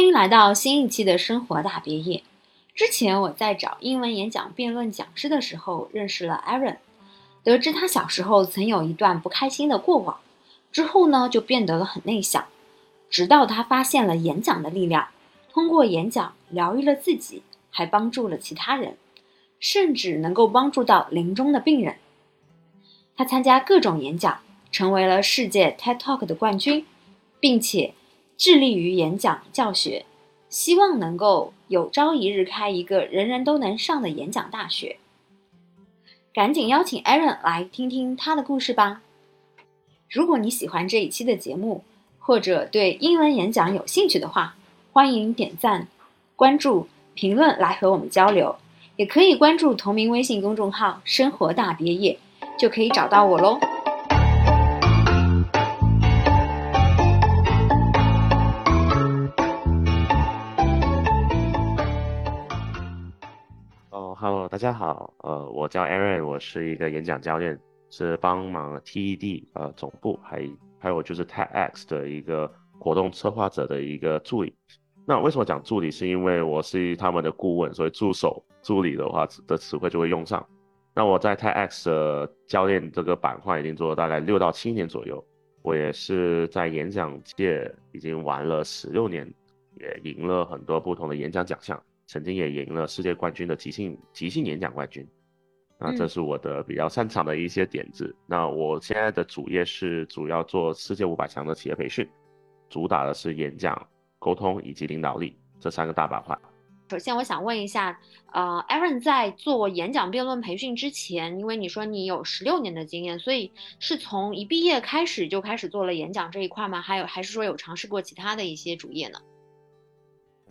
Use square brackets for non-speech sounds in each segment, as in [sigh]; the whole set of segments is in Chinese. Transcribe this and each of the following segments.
欢迎来到新一期的生活大别野。之前我在找英文演讲辩论讲师的时候，认识了 Aaron，得知他小时候曾有一段不开心的过往，之后呢就变得了很内向，直到他发现了演讲的力量，通过演讲疗愈了自己，还帮助了其他人，甚至能够帮助到临终的病人。他参加各种演讲，成为了世界 TED Talk 的冠军，并且。致力于演讲教学，希望能够有朝一日开一个人人都能上的演讲大学。赶紧邀请 Aaron 来听听他的故事吧。如果你喜欢这一期的节目，或者对英文演讲有兴趣的话，欢迎点赞、关注、评论来和我们交流。也可以关注同名微信公众号“生活大别野”，就可以找到我喽。Hello，大家好，呃，我叫 Aaron，我是一个演讲教练，是帮忙 TED 呃总部，还还有就是 TEDx 的一个活动策划者的一个助理。那为什么讲助理？是因为我是他们的顾问，所以助手、助理的话的词汇就会用上。那我在 TEDx 的教练这个板块已经做了大概六到七年左右，我也是在演讲界已经玩了十六年，也赢了很多不同的演讲奖项。曾经也赢了世界冠军的即兴即兴演讲冠军，那这是我的比较擅长的一些点子。那我现在的主业是主要做世界五百强的企业培训，主打的是演讲、沟通以及领导力这三个大板块。首先，我想问一下，呃，Aaron 在做演讲辩论培训之前，因为你说你有十六年的经验，所以是从一毕业开始就开始做了演讲这一块吗？还有，还是说有尝试过其他的一些主业呢？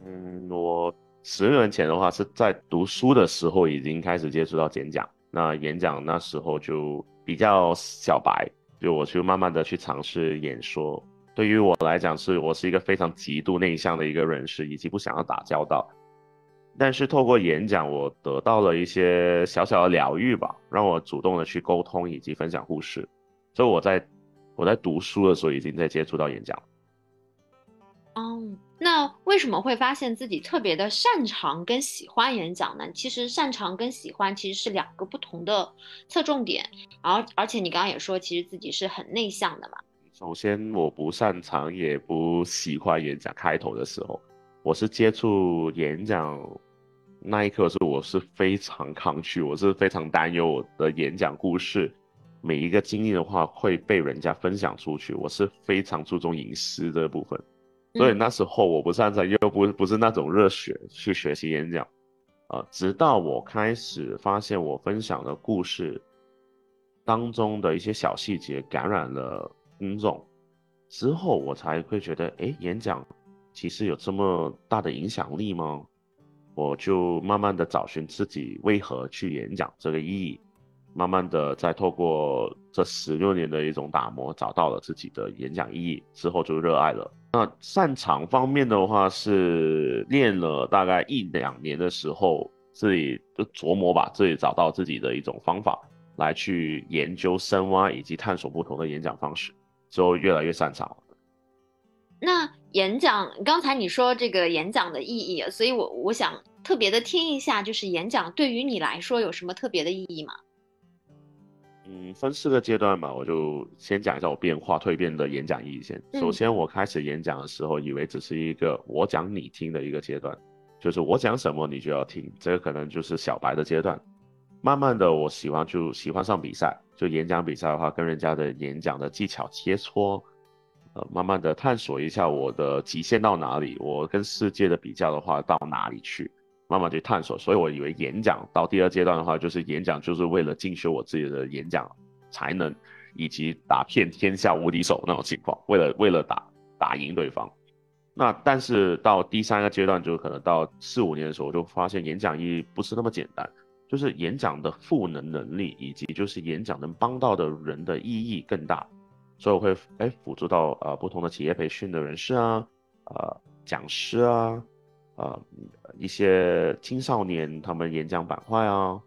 嗯，我。十年前的话，是在读书的时候已经开始接触到演讲。那演讲那时候就比较小白，就我就慢慢的去尝试演说。对于我来讲，是我是一个非常极度内向的一个人士，以及不想要打交道。但是透过演讲，我得到了一些小小的疗愈吧，让我主动的去沟通以及分享故事。所以我在我在读书的时候已经在接触到演讲。哦。那为什么会发现自己特别的擅长跟喜欢演讲呢？其实擅长跟喜欢其实是两个不同的侧重点。而，而且你刚刚也说，其实自己是很内向的嘛。首先，我不擅长也不喜欢演讲。开头的时候，我是接触演讲那一刻是我是非常抗拒，我是非常担忧我的演讲故事每一个经历的话会被人家分享出去，我是非常注重隐私的部分。所以那时候我不擅长，又不不是那种热血去学习演讲，啊，直到我开始发现我分享的故事当中的一些小细节感染了公众，之后我才会觉得，哎，演讲其实有这么大的影响力吗？我就慢慢的找寻自己为何去演讲这个意义。慢慢的，在透过这十六年的一种打磨，找到了自己的演讲意义之后，就热爱了。那擅长方面的话，是练了大概一两年的时候，自己就琢磨吧，自己找到自己的一种方法，来去研究深挖以及探索不同的演讲方式，之后越来越擅长。那演讲，刚才你说这个演讲的意义，所以我我想特别的听一下，就是演讲对于你来说有什么特别的意义吗？嗯，分四个阶段吧，我就先讲一下我变化蜕变的演讲意义先。首先，我开始演讲的时候，以为只是一个我讲你听的一个阶段，就是我讲什么你就要听，这个可能就是小白的阶段。慢慢的，我喜欢就喜欢上比赛，就演讲比赛的话，跟人家的演讲的技巧切磋，呃，慢慢的探索一下我的极限到哪里，我跟世界的比较的话到哪里去。慢慢去探索，所以我以为演讲到第二阶段的话，就是演讲就是为了进修我自己的演讲才能，以及打遍天下无敌手那种情况，[laughs] 为了为了打打赢对方。那但是到第三个阶段，就可能到四五年的时候，我就发现演讲意义不是那么简单，就是演讲的赋能能力，以及就是演讲能帮到的人的意义更大，所以我会哎辅助到呃不同的企业培训的人士啊，呃讲师啊。呃，一些青少年他们演讲板块啊，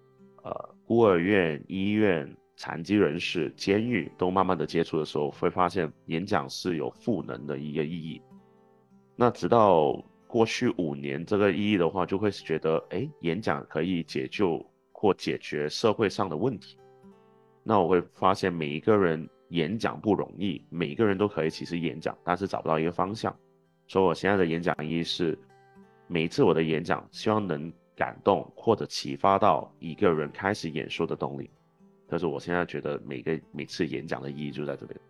呃，孤儿院、医院、残疾人士、监狱都慢慢的接触的时候，会发现演讲是有赋能的一个意义。那直到过去五年这个意义的话，就会觉得，哎，演讲可以解救或解决社会上的问题。那我会发现每一个人演讲不容易，每个人都可以其实演讲，但是找不到一个方向。所以我现在的演讲意义是，每一次我的演讲，希望能感动或者启发到一个人开始演说的动力。但是我现在觉得每个每次演讲的意义就在这边。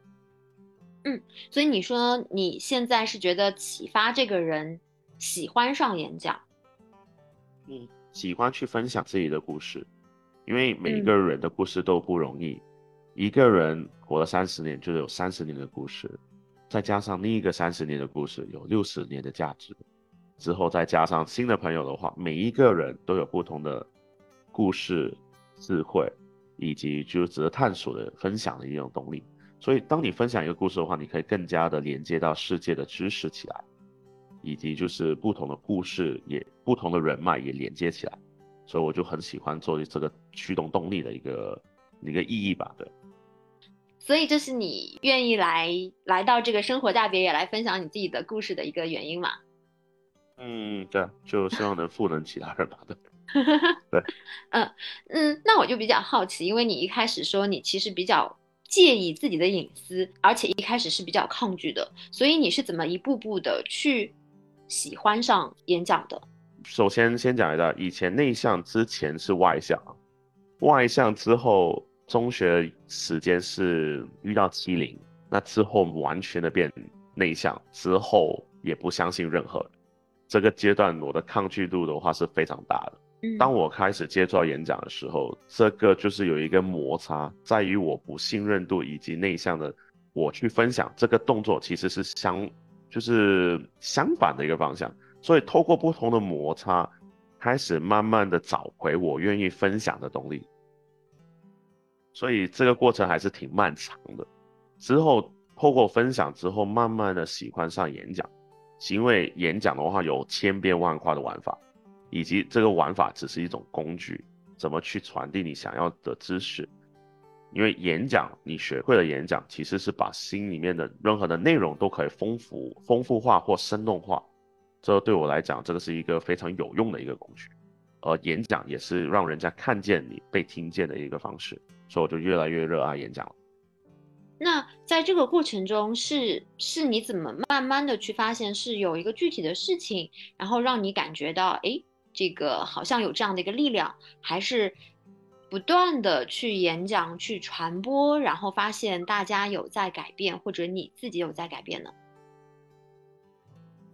嗯，所以你说你现在是觉得启发这个人喜欢上演讲，嗯，喜欢去分享自己的故事。因为每一个人的故事都不容易，一个人活了三十年，就有三十年的故事，再加上另一个三十年的故事，有六十年的价值。之后再加上新的朋友的话，每一个人都有不同的故事、智慧，以及就是值得探索的分享的一种动力。所以，当你分享一个故事的话，你可以更加的连接到世界的知识起来，以及就是不同的故事也不同的人脉也连接起来。所以我就很喜欢做这个驱动动力的一个一个意义吧，对。所以这是你愿意来来到这个生活大别野来分享你自己的故事的一个原因嘛？嗯，对，就希望能赋能其他人吧，对。[laughs] 对，嗯嗯，那我就比较好奇，因为你一开始说你其实比较介意自己的隐私，而且一开始是比较抗拒的，所以你是怎么一步步的去喜欢上演讲的？首先，先讲一下，以前内向之前是外向，外向之后，中学时间是遇到欺凌，那之后完全的变内向，之后也不相信任何人。这个阶段我的抗拒度的话是非常大的。当我开始接触到演讲的时候，这个就是有一个摩擦，在于我不信任度以及内向的我去分享这个动作，其实是相就是相反的一个方向。所以，透过不同的摩擦，开始慢慢的找回我愿意分享的动力。所以这个过程还是挺漫长的。之后，透过分享之后，慢慢的喜欢上演讲，因为演讲的话有千变万化的玩法，以及这个玩法只是一种工具，怎么去传递你想要的知识。因为演讲，你学会了演讲，其实是把心里面的任何的内容都可以丰富、丰富化或生动化。这对我来讲，这个是一个非常有用的一个工具，而演讲也是让人家看见你、被听见的一个方式，所以我就越来越热爱演讲了。那在这个过程中，是是你怎么慢慢的去发现是有一个具体的事情，然后让你感觉到，哎，这个好像有这样的一个力量，还是不断的去演讲、去传播，然后发现大家有在改变，或者你自己有在改变呢？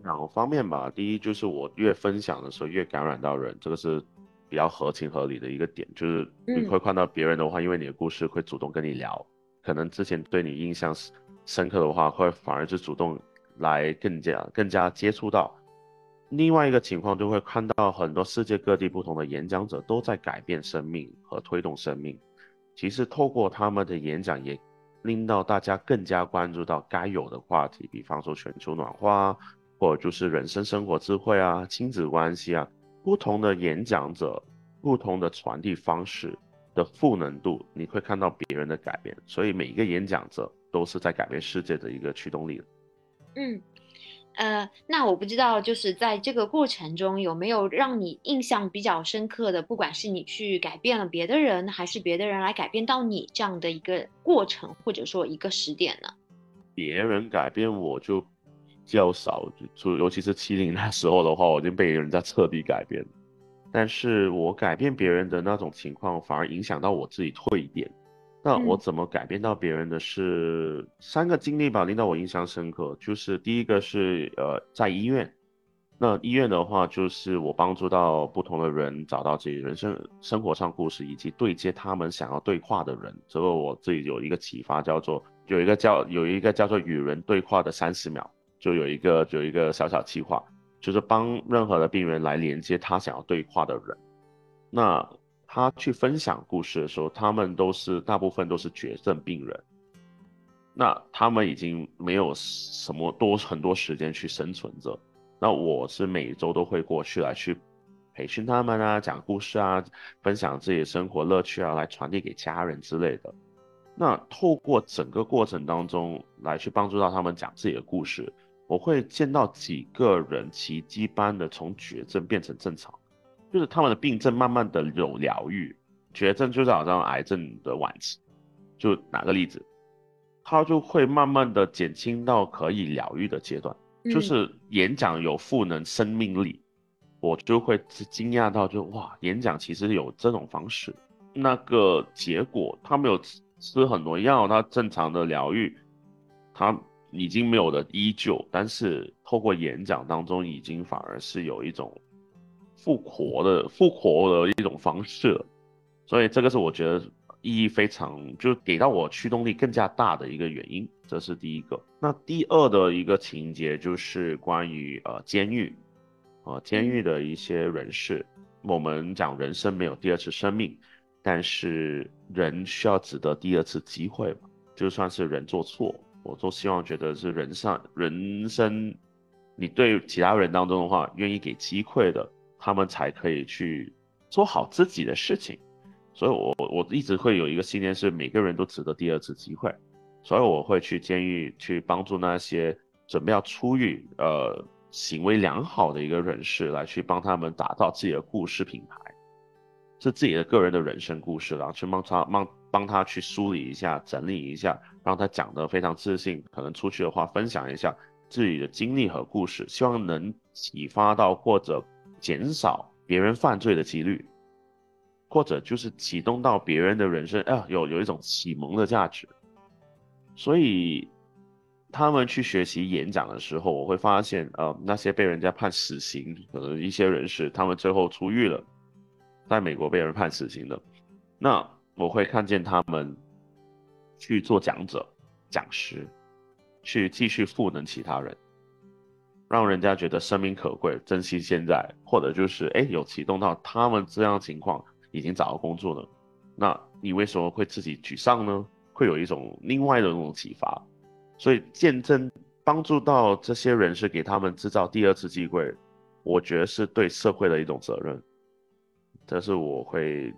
两个方面吧，第一就是我越分享的时候越感染到人，这个是比较合情合理的一个点，就是你会看到别人的话，因为你的故事会主动跟你聊，可能之前对你印象深深刻的话，会反而是主动来更加更加接触到。另外一个情况就会看到很多世界各地不同的演讲者都在改变生命和推动生命，其实透过他们的演讲也令到大家更加关注到该有的话题，比方说全球暖化。或者就是人生生活智慧啊，亲子关系啊，不同的演讲者，不同的传递方式的赋能度，你会看到别人的改变。所以每一个演讲者都是在改变世界的一个驱动力。嗯，呃，那我不知道，就是在这个过程中有没有让你印象比较深刻的，不管是你去改变了别的人，还是别的人来改变到你这样的一个过程，或者说一个时点呢？别人改变我就。较少，就尤其是七零那时候的话，我已经被人家彻底改变。但是我改变别人的那种情况，反而影响到我自己退一点。那我怎么改变到别人的是三个经历吧，令到我印象深刻。就是第一个是呃在医院，那医院的话，就是我帮助到不同的人找到自己人生生活上故事，以及对接他们想要对话的人。这个我自己有一个启发，叫做有一个叫有一个叫做与人对话的三十秒。就有一个有一个小小计划，就是帮任何的病人来连接他想要对话的人。那他去分享故事的时候，他们都是大部分都是绝症病人。那他们已经没有什么多很多时间去生存着。那我是每周都会过去来去培训他们啊，讲故事啊，分享自己的生活乐趣啊，来传递给家人之类的。那透过整个过程当中来去帮助到他们讲自己的故事，我会见到几个人奇迹般的从绝症变成正常，就是他们的病症慢慢的有疗愈。绝症就是好像癌症的晚期，就哪个例子，他就会慢慢的减轻到可以疗愈的阶段。就是演讲有赋能生命力，我就会惊讶到就哇，演讲其实有这种方式。那个结果，他没有吃很多药，他正常的疗愈，他已经没有了依旧，但是透过演讲当中，已经反而是有一种复活的复活的一种方式。所以这个是我觉得意义非常，就给到我驱动力更加大的一个原因，这是第一个。那第二的一个情节就是关于呃监狱，呃监狱的一些人士，我们讲人生没有第二次生命，但是人需要值得第二次机会嘛，就算是人做错，我都希望觉得是人上人生，你对其他人当中的话，愿意给机会的，他们才可以去做好自己的事情。所以，我我一直会有一个信念，是每个人都值得第二次机会。所以，我会去监狱去帮助那些准备要出狱、呃行为良好的一个人士，来去帮他们打造自己的故事品牌，是自己的个人的人生故事，然后去帮他帮帮他去梳理一下、整理一下，让他讲得非常自信。可能出去的话，分享一下自己的经历和故事，希望能启发到或者减少别人犯罪的几率。或者就是启动到别人的人生，啊，有有一种启蒙的价值。所以他们去学习演讲的时候，我会发现，呃，那些被人家判死刑，可能一些人士，他们最后出狱了，在美国被人判死刑的，那我会看见他们去做讲者、讲师，去继续赋能其他人，让人家觉得生命可贵，珍惜现在，或者就是哎，有启动到他们这样情况。已经找到工作了，那你为什么会自己沮丧呢？会有一种另外的那种启发，所以见证帮助到这些人是给他们制造第二次机会，我觉得是对社会的一种责任，这是我会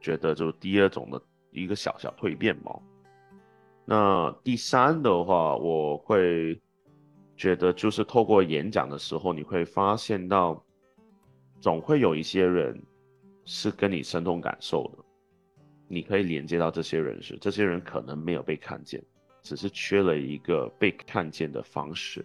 觉得就第二种的一个小小蜕变嘛。那第三的话，我会觉得就是透过演讲的时候，你会发现到总会有一些人。是跟你生动感受的，你可以连接到这些人士，这些人可能没有被看见，只是缺了一个被看见的方式。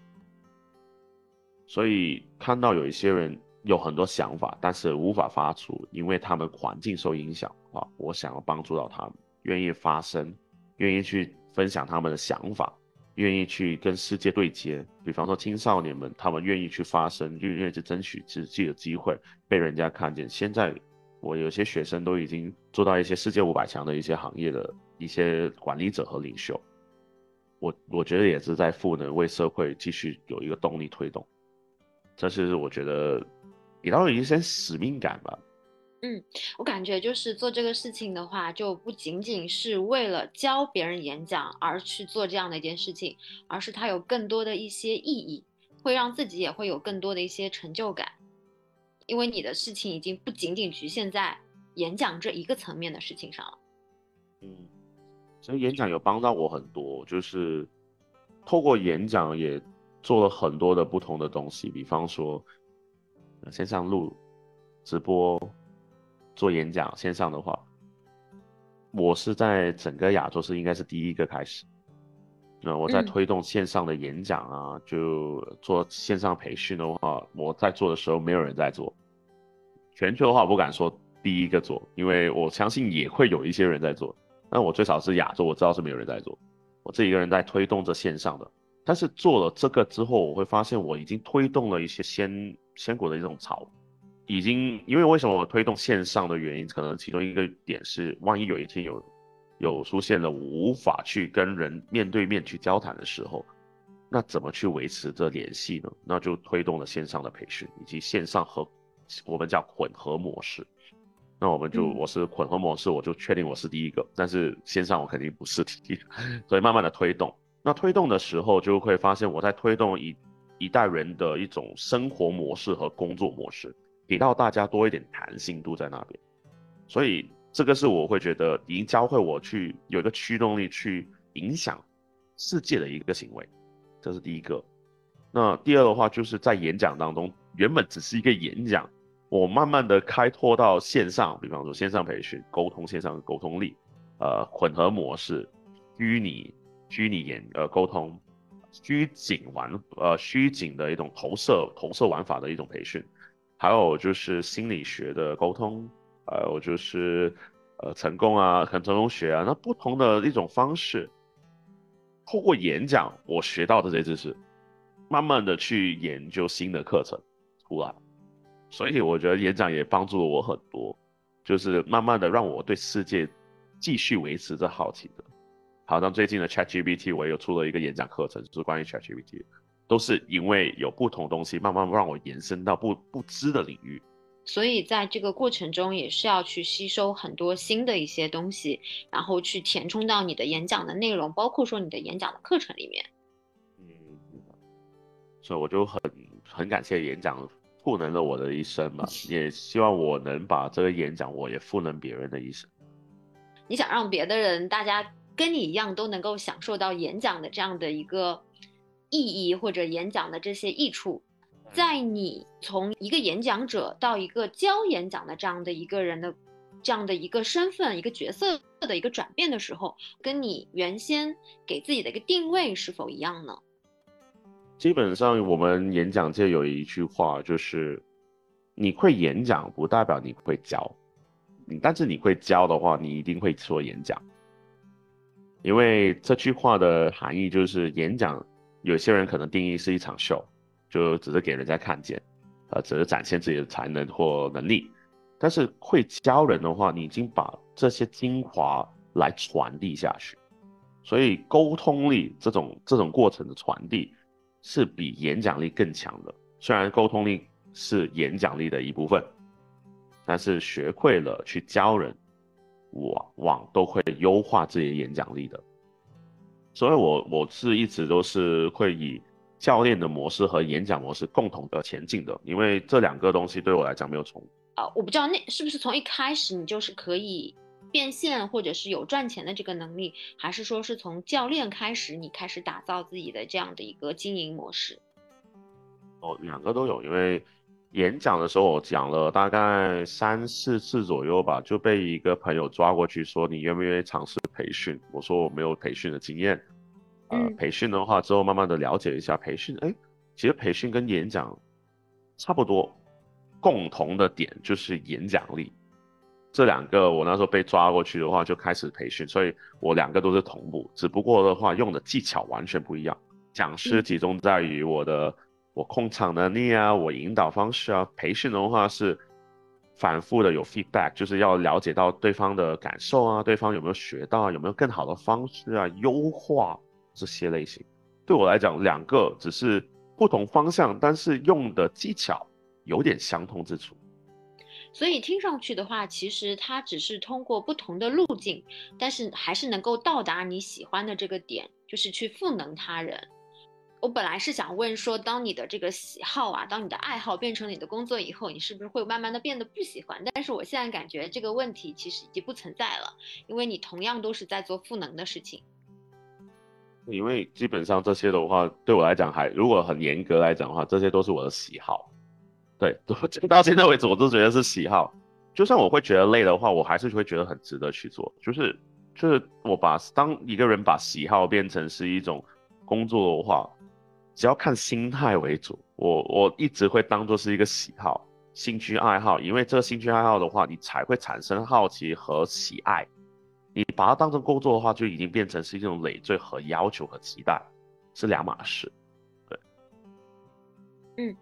所以看到有一些人有很多想法，但是无法发出，因为他们环境受影响啊。我想要帮助到他们，愿意发声，愿意去分享他们的想法，愿意去跟世界对接。比方说青少年们，他们愿意去发声，愿意去争取自己的机会，被人家看见。现在。我有些学生都已经做到一些世界五百强的一些行业的一些管理者和领袖，我我觉得也是在赋能，为社会继续有一个动力推动，这是我觉得比较有一些使命感吧。嗯，我感觉就是做这个事情的话，就不仅仅是为了教别人演讲而去做这样的一件事情，而是它有更多的一些意义，会让自己也会有更多的一些成就感。因为你的事情已经不仅仅局限在演讲这一个层面的事情上了。嗯，所以演讲有帮到我很多，就是透过演讲也做了很多的不同的东西，比方说线上录直播做演讲，线上的话，我是在整个亚洲是应该是第一个开始。那我在推动线上的演讲啊，就做线上培训的话，我在做的时候没有人在做。全球的话我不敢说第一个做，因为我相信也会有一些人在做。但我最少是亚洲，我知道是没有人在做。我自己一个人在推动着线上的，但是做了这个之后，我会发现我已经推动了一些先先股的一种潮，已经因为为什么我推动线上的原因，可能其中一个点是，万一有一天有。有出现了无法去跟人面对面去交谈的时候，那怎么去维持这联系呢？那就推动了线上的培训以及线上和我们叫混合模式。那我们就我是混合模式，我就确定我是第一个，但是线上我肯定不是第一，[laughs] 所以慢慢的推动。那推动的时候就会发现我在推动一一代人的一种生活模式和工作模式，给到大家多一点弹性度在那边，所以。这个是我会觉得已经教会我去有一个驱动力去影响世界的一个行为，这是第一个。那第二的话，就是在演讲当中，原本只是一个演讲，我慢慢的开拓到线上，比方说线上培训、沟通、线上沟通力，呃，混合模式、虚拟、虚拟演呃沟通、虚景玩呃虚景的一种投射投射玩法的一种培训，还有就是心理学的沟通，还有就是呃成功啊、很成功学啊，那不同的一种方式，透过演讲我学到的这些知识。慢慢的去研究新的课程出来，所以我觉得演讲也帮助了我很多，就是慢慢的让我对世界继续维持着好奇的。好像最近的 ChatGPT 我也有出了一个演讲课程，就是关于 ChatGPT，都是因为有不同东西慢慢让我延伸到不不知的领域。所以在这个过程中也是要去吸收很多新的一些东西，然后去填充到你的演讲的内容，包括说你的演讲的课程里面。嗯所以我就很很感谢演讲赋能了我的一生嘛，[laughs] 也希望我能把这个演讲我也赋能别人的一生。你想让别的人大家跟你一样都能够享受到演讲的这样的一个意义或者演讲的这些益处，在你从一个演讲者到一个教演讲的这样的一个人的这样的一个身份一个角色的一个转变的时候，跟你原先给自己的一个定位是否一样呢？基本上，我们演讲界有一句话，就是你会演讲不代表你会教，你但是你会教的话，你一定会说演讲。因为这句话的含义就是演讲，有些人可能定义是一场秀，就只是给人家看见，呃，只是展现自己的才能或能力。但是会教人的话，你已经把这些精华来传递下去，所以沟通力这种这种过程的传递。是比演讲力更强的。虽然沟通力是演讲力的一部分，但是学会了去教人，往往都会优化自己的演讲力的。所以，我我是一直都是会以教练的模式和演讲模式共同的前进的，因为这两个东西对我来讲没有重。啊，我不知道那是不是从一开始你就是可以。变现或者是有赚钱的这个能力，还是说是从教练开始，你开始打造自己的这样的一个经营模式？哦，两个都有。因为演讲的时候，我讲了大概三四次左右吧，就被一个朋友抓过去说：“你愿不愿意尝试培训？”我说：“我没有培训的经验。”呃，培训的话之后慢慢的了解一下培训，哎，其实培训跟演讲差不多，共同的点就是演讲力。这两个我那时候被抓过去的话，就开始培训，所以我两个都是同步，只不过的话用的技巧完全不一样。讲师集中在于我的我控场能力啊，我引导方式啊，培训的话是反复的有 feedback，就是要了解到对方的感受啊，对方有没有学到，有没有更好的方式啊，优化这些类型。对我来讲，两个只是不同方向，但是用的技巧有点相通之处。所以听上去的话，其实它只是通过不同的路径，但是还是能够到达你喜欢的这个点，就是去赋能他人。我本来是想问说，当你的这个喜好啊，当你的爱好变成你的工作以后，你是不是会慢慢的变得不喜欢？但是我现在感觉这个问题其实已经不存在了，因为你同样都是在做赋能的事情。因为基本上这些的话，对我来讲还如果很严格来讲的话，这些都是我的喜好。对，[laughs] 到现在为止，我都觉得是喜好。就算我会觉得累的话，我还是会觉得很值得去做。就是，就是我把当一个人把喜好变成是一种工作的话，只要看心态为主。我我一直会当做是一个喜好、兴趣爱好，因为这个兴趣爱好的话，你才会产生好奇和喜爱。你把它当成工作的话，就已经变成是一种累赘和要求和期待，是两码事。对，嗯。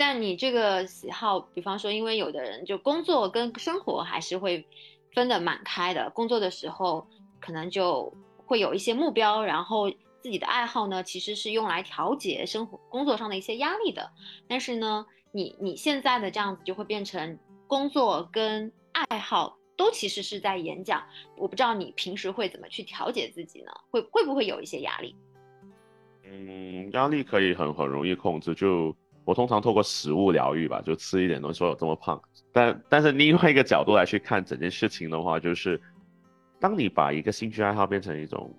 但你这个喜好，比方说，因为有的人就工作跟生活还是会分得蛮开的。工作的时候可能就会有一些目标，然后自己的爱好呢，其实是用来调节生活、工作上的一些压力的。但是呢，你你现在的这样子就会变成工作跟爱好都其实是在演讲。我不知道你平时会怎么去调节自己呢？会会不会有一些压力？嗯，压力可以很很容易控制，就。我通常透过食物疗愈吧，就吃一点东西，说有这么胖。但但是另外一个角度来去看整件事情的话，就是当你把一个兴趣爱好变成一种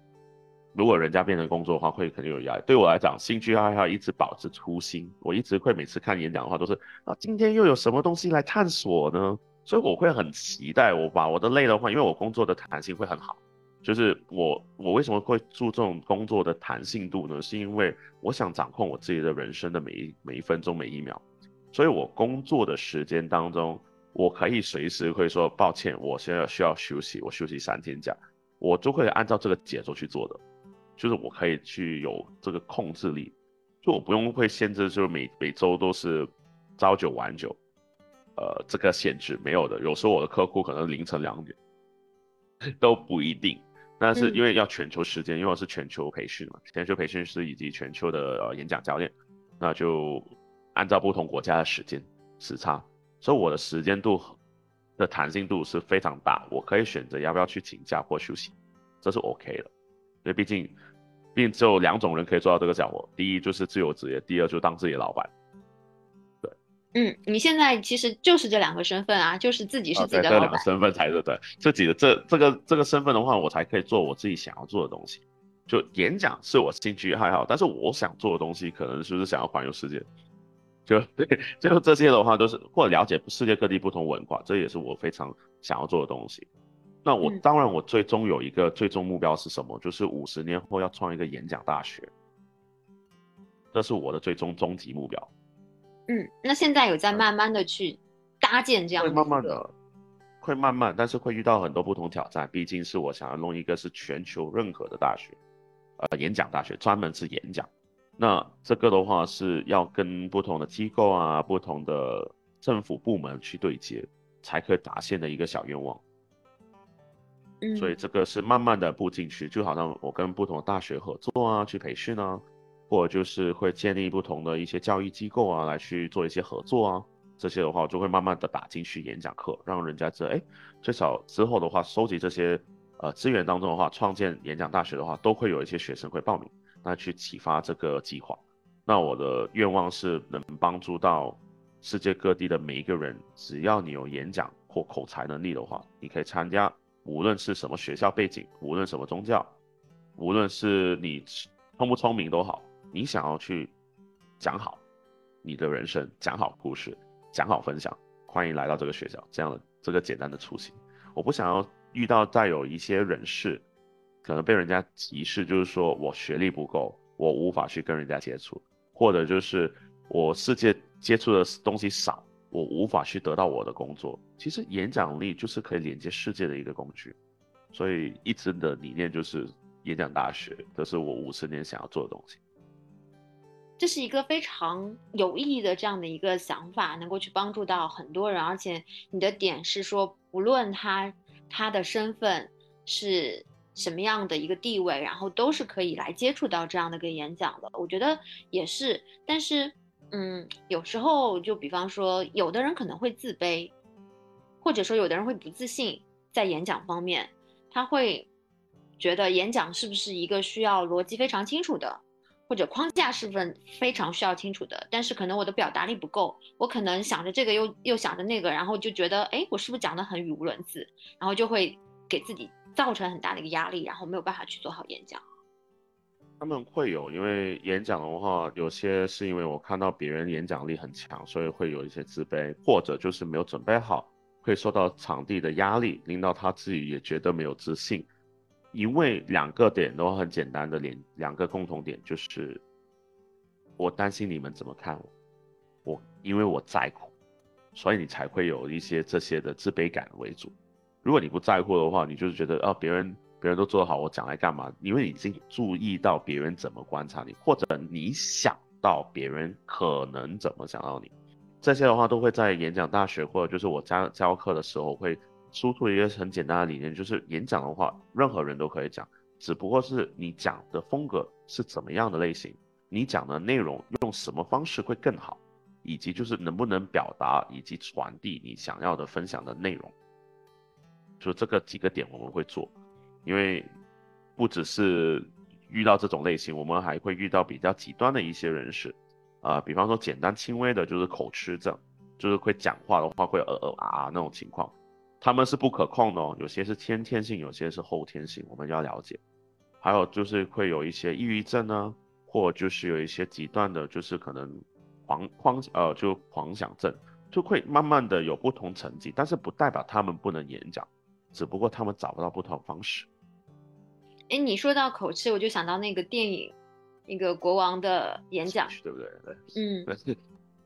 如果人家变成工作的话，会肯定有压力。对我来讲，兴趣爱好一直保持初心，我一直会每次看演讲的话，都是啊，今天又有什么东西来探索呢？所以我会很期待。我把我的累的话，因为我工作的弹性会很好，就是我我为什么会注重工作的弹性度呢？是因为我想掌控我自己的人生的每一每一分钟每一秒，所以我工作的时间当中，我可以随时会说抱歉，我现在需要休息，我休息三天假，我就会按照这个节奏去做的。就是我可以去有这个控制力，就我不用会限制，就是每每周都是朝九晚九，呃，这个限制没有的。有时候我的客户可能凌晨两点 [laughs] 都不一定，但是因为要全球时间，因为我是全球培训嘛，全球培训师以及全球的呃演讲教练，那就按照不同国家的时间时差，所以我的时间度的弹性度是非常大，我可以选择要不要去请假或休息，这是 OK 的，因为毕竟。并只有两种人可以做到这个角活，第一就是自由职业，第二就是当自己的老板。对，嗯，你现在其实就是这两个身份啊，就是自己是自己的老板。这两个身份才是对，自己的这这个这个身份的话，我才可以做我自己想要做的东西。就演讲是我兴趣爱好，但是我想做的东西可能就是想要环游世界。就对，[laughs] 就这些的话都是或者了解世界各地不同文化，这也是我非常想要做的东西。那我当然，我最终有一个最终目标是什么？就是五十年后要创一个演讲大学，这是我的最终终极目标。嗯，那现在有在慢慢的去搭建这样，会慢慢的，会慢慢，但是会遇到很多不同挑战。毕竟是我想要弄一个是全球认可的大学，呃，演讲大学，专门是演讲。那这个的话是要跟不同的机构啊、不同的政府部门去对接，才可以达线的一个小愿望。所以这个是慢慢的步进去，就好像我跟不同的大学合作啊，去培训啊，或者就是会建立不同的一些教育机构啊，来去做一些合作啊，这些的话就会慢慢的打进去演讲课，让人家知道，哎，最少之后的话，收集这些呃资源当中的话，创建演讲大学的话，都会有一些学生会报名，那去启发这个计划。那我的愿望是能帮助到世界各地的每一个人，只要你有演讲或口才能力的话，你可以参加。无论是什么学校背景，无论什么宗教，无论是你聪不聪明都好，你想要去讲好你的人生，讲好故事，讲好分享，欢迎来到这个学校。这样的这个简单的初心，我不想要遇到再有一些人士，可能被人家歧视，就是说我学历不够，我无法去跟人家接触，或者就是我世界接触的东西少。我无法去得到我的工作。其实演讲力就是可以连接世界的一个工具，所以一直的理念就是演讲大学，这是我五十年想要做的东西。这是一个非常有意义的这样的一个想法，能够去帮助到很多人。而且你的点是说，不论他他的身份是什么样的一个地位，然后都是可以来接触到这样的一个演讲的。我觉得也是，但是。嗯，有时候就比方说，有的人可能会自卑，或者说有的人会不自信，在演讲方面，他会觉得演讲是不是一个需要逻辑非常清楚的，或者框架是不是非常需要清楚的。但是可能我的表达力不够，我可能想着这个又又想着那个，然后就觉得，哎，我是不是讲的很语无伦次，然后就会给自己造成很大的一个压力，然后没有办法去做好演讲。他们会有，因为演讲的话，有些是因为我看到别人演讲力很强，所以会有一些自卑，或者就是没有准备好，会受到场地的压力，令到他自己也觉得没有自信。因为两个点都很简单的连两个共同点，就是我担心你们怎么看我，我因为我在乎，所以你才会有一些这些的自卑感为主。如果你不在乎的话，你就是觉得啊别人。别人都做得好，我讲来干嘛？因为你已经注意到别人怎么观察你，或者你想到别人可能怎么想到你，这些的话都会在演讲大学或者就是我教教课的时候会输出一个很简单的理念，就是演讲的话，任何人都可以讲，只不过是你讲的风格是怎么样的类型，你讲的内容用什么方式会更好，以及就是能不能表达以及传递你想要的分享的内容，就这个几个点我们会做。因为不只是遇到这种类型，我们还会遇到比较极端的一些人士，啊，比方说简单轻微的，就是口吃症，就是会讲话的话会呃呃啊那种情况，他们是不可控的哦，有些是先天性，有些是后天性，我们要了解。还有就是会有一些抑郁症呢，或就是有一些极端的，就是可能狂狂呃就狂想症，就会慢慢的有不同层级，但是不代表他们不能演讲，只不过他们找不到不同方式。哎，你说到口吃，我就想到那个电影，那个国王的演讲，对不对？对，嗯，对，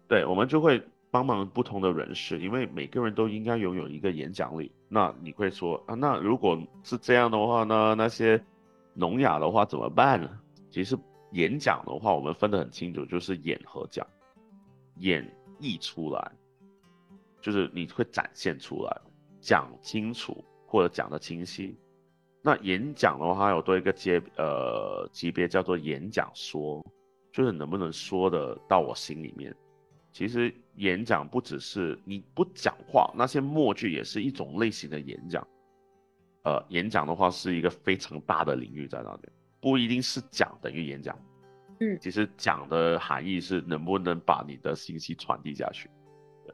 对，我们就会帮忙不同的人士，因为每个人都应该拥有一个演讲力。那你会说啊，那如果是这样的话呢？那些聋哑的话怎么办呢？其实演讲的话，我们分得很清楚，就是演和讲，演绎出来，就是你会展现出来，讲清楚或者讲得清晰。那演讲的话，有多一个阶呃级别叫做演讲说，就是能不能说的到我心里面。其实演讲不只是你不讲话，那些默剧也是一种类型的演讲。呃，演讲的话是一个非常大的领域在那边，不一定是讲等于演讲。嗯，其实讲的含义是能不能把你的信息传递下去。对。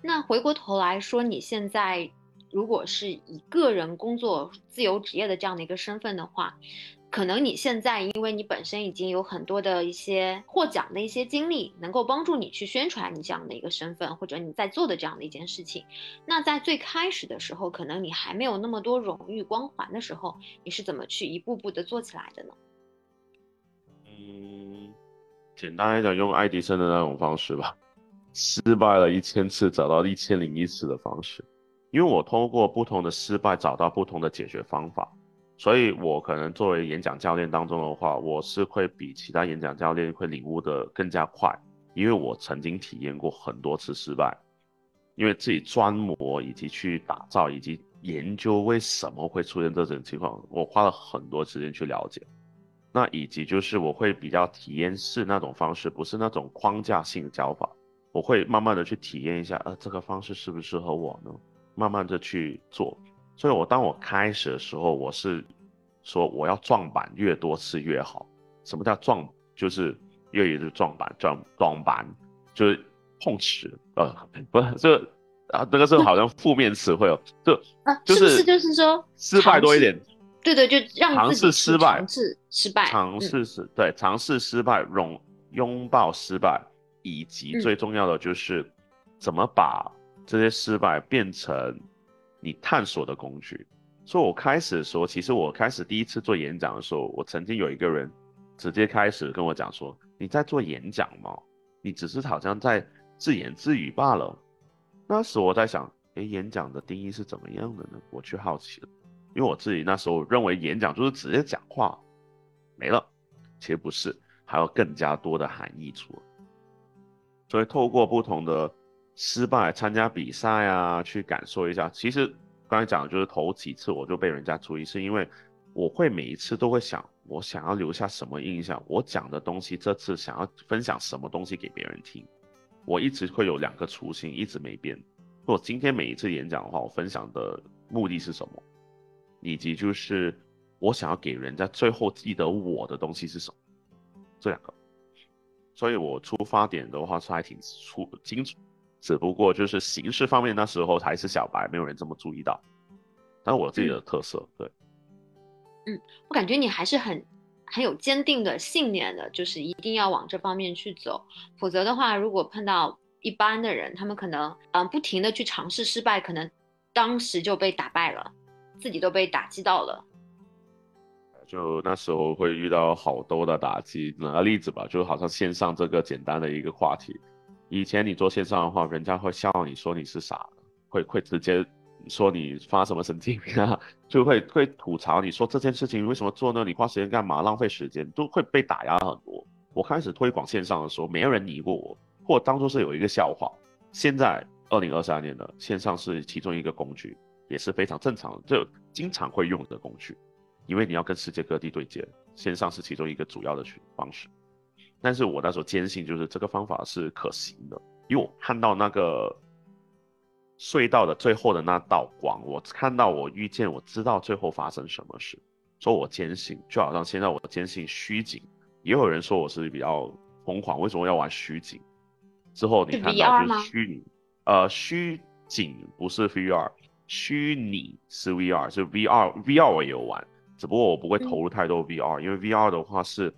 那回过头来说，你现在。如果是以个人工作、自由职业的这样的一个身份的话，可能你现在因为你本身已经有很多的一些获奖的一些经历，能够帮助你去宣传你这样的一个身份，或者你在做的这样的一件事情。那在最开始的时候，可能你还没有那么多荣誉光环的时候，你是怎么去一步步的做起来的呢？嗯，简单来讲，用爱迪生的那种方式吧，失败了一千次，找到一千零一次的方式。因为我通过不同的失败找到不同的解决方法，所以我可能作为演讲教练当中的话，我是会比其他演讲教练会领悟的更加快，因为我曾经体验过很多次失败，因为自己专磨以及去打造以及研究为什么会出现这种情况，我花了很多时间去了解，那以及就是我会比较体验式那种方式，不是那种框架性教法，我会慢慢的去体验一下，呃，这个方式适不适合我呢？慢慢的去做，所以我当我开始的时候，我是说我要撞板越多次越好。什么叫撞？就是粤语是撞板，撞撞板就是碰瓷。呃，不是这啊，那个是好像负面词汇哦。就啊，就是就是说失败多一点。对对，就让尝试失败，尝试失败，尝试失对，尝试失败，拥拥抱失败，以及最重要的就是怎么把。这些失败变成你探索的工具。所以我开始说，其实我开始第一次做演讲的时候，我曾经有一个人直接开始跟我讲说：“你在做演讲吗？你只是好像在自言自语罢了。”那时我在想，哎，演讲的定义是怎么样的呢？我去好奇了，因为我自己那时候认为演讲就是直接讲话没了，其实不是，还有更加多的含义出。所以透过不同的。失败参加比赛啊，去感受一下。其实刚才讲的就是头几次我就被人家注意，是因为我会每一次都会想，我想要留下什么印象，我讲的东西这次想要分享什么东西给别人听。我一直会有两个初心，一直没变。我今天每一次演讲的话，我分享的目的是什么，以及就是我想要给人家最后记得我的东西是什么，这两个。所以我出发点的话是还挺出清楚。只不过就是形式方面，那时候还是小白，没有人这么注意到。但是我自己的特色，对，嗯，我感觉你还是很很有坚定的信念的，就是一定要往这方面去走。否则的话，如果碰到一般的人，他们可能嗯不停的去尝试失败，可能当时就被打败了，自己都被打击到了。就那时候会遇到好多的打击。拿个例子吧，就好像线上这个简单的一个话题。以前你做线上的话，人家会笑你说你是傻，会会直接说你发什么神经病啊，就会会吐槽你说这件事情为什么做呢？你花时间干嘛？浪费时间，都会被打压很多。我开始推广线上的时候，没有人理过我，或当初是有一个笑话。现在二零二三年了线上是其中一个工具，也是非常正常的，就经常会用的工具，因为你要跟世界各地对接，线上是其中一个主要的去方式。但是我那时候坚信，就是这个方法是可行的，因为我看到那个隧道的最后的那道光，我看到我遇见，我知道最后发生什么事，所以我坚信。就好像现在我坚信虚景，也有人说我是比较疯狂，为什么要玩虚景？之后你看到就是虚拟，呃，虚景不是 VR，虚拟是 VR，是 VR，VR 我也有玩，只不过我不会投入太多 VR，因为 VR 的话是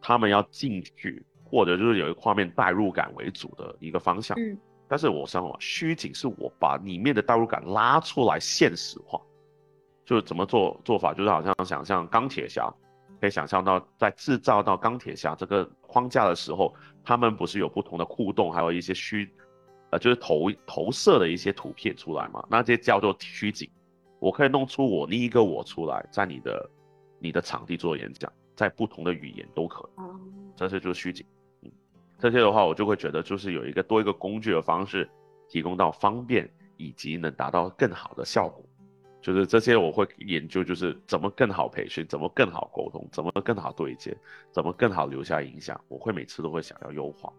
他们要进去或者就是有一个画面代入感为主的一个方向。嗯，但是我想法虚景是我把里面的代入感拉出来现实化，就是怎么做做法，就是好像想象钢铁侠，可以想象到在制造到钢铁侠这个框架的时候，他们不是有不同的互动，还有一些虚，呃，就是投投射的一些图片出来嘛，那这些叫做虚景。我可以弄出我另一个我出来，在你的你的场地做演讲，在不同的语言都可以，这些就是虚景。嗯，这些的话，我就会觉得就是有一个多一个工具的方式，提供到方便以及能达到更好的效果。就是这些我会研究，就是怎么更好培训，怎么更好沟通，怎么更好对接，怎么更好留下影响。我会每次都会想要优化，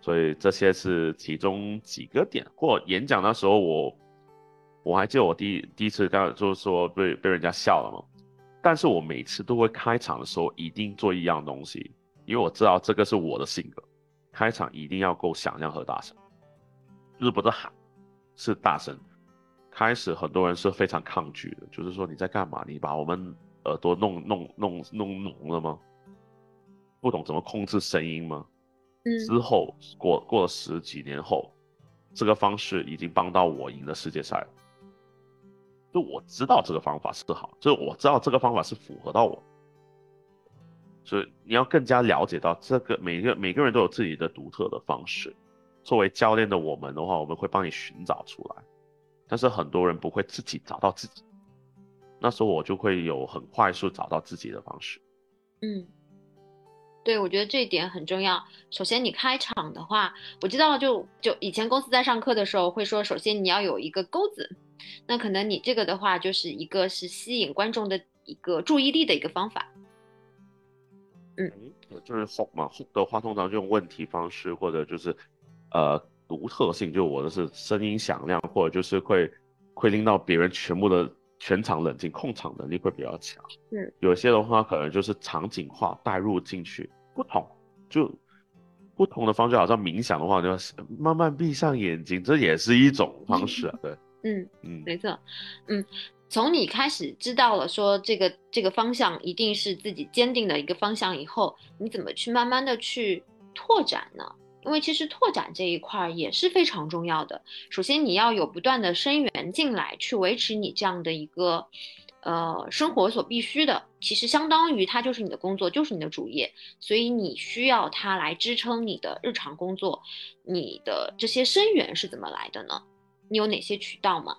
所以这些是其中几个点。或演讲的时候我。我还记得我第第一次刚就是说被被人家笑了嘛，但是我每次都会开场的时候一定做一样东西，因为我知道这个是我的性格，开场一定要够响亮和大声，就是不是喊，是大声。开始很多人是非常抗拒的，就是说你在干嘛？你把我们耳朵弄弄弄弄聋了吗？不懂怎么控制声音吗？嗯。之后过过了十几年后，这个方式已经帮到我赢了世界赛了。就我知道这个方法是好，就我知道这个方法是符合到我，所以你要更加了解到这个每个每个人都有自己的独特的方式。作为教练的我们的话，我们会帮你寻找出来，但是很多人不会自己找到自己，那时候我就会有很快速找到自己的方式。嗯，对，我觉得这一点很重要。首先你开场的话，我知道就就以前公司在上课的时候会说，首先你要有一个钩子。那可能你这个的话，就是一个是吸引观众的一个注意力的一个方法。嗯，就是 hook 嘛，hook 的话通常就用问题方式，或者就是呃独特性，就我的是声音响亮，或者就是会会令到别人全部的全场冷静，控场能力会比较强。嗯，有些的话可能就是场景化带入进去，不同就不同的方式，好像冥想的话，就要慢慢闭上眼睛，这也是一种方式啊，对。嗯嗯，没错，嗯，从你开始知道了说这个这个方向一定是自己坚定的一个方向以后，你怎么去慢慢的去拓展呢？因为其实拓展这一块也是非常重要的。首先你要有不断的生源进来，去维持你这样的一个呃生活所必须的，其实相当于它就是你的工作，就是你的主业，所以你需要它来支撑你的日常工作。你的这些生源是怎么来的呢？你有哪些渠道吗？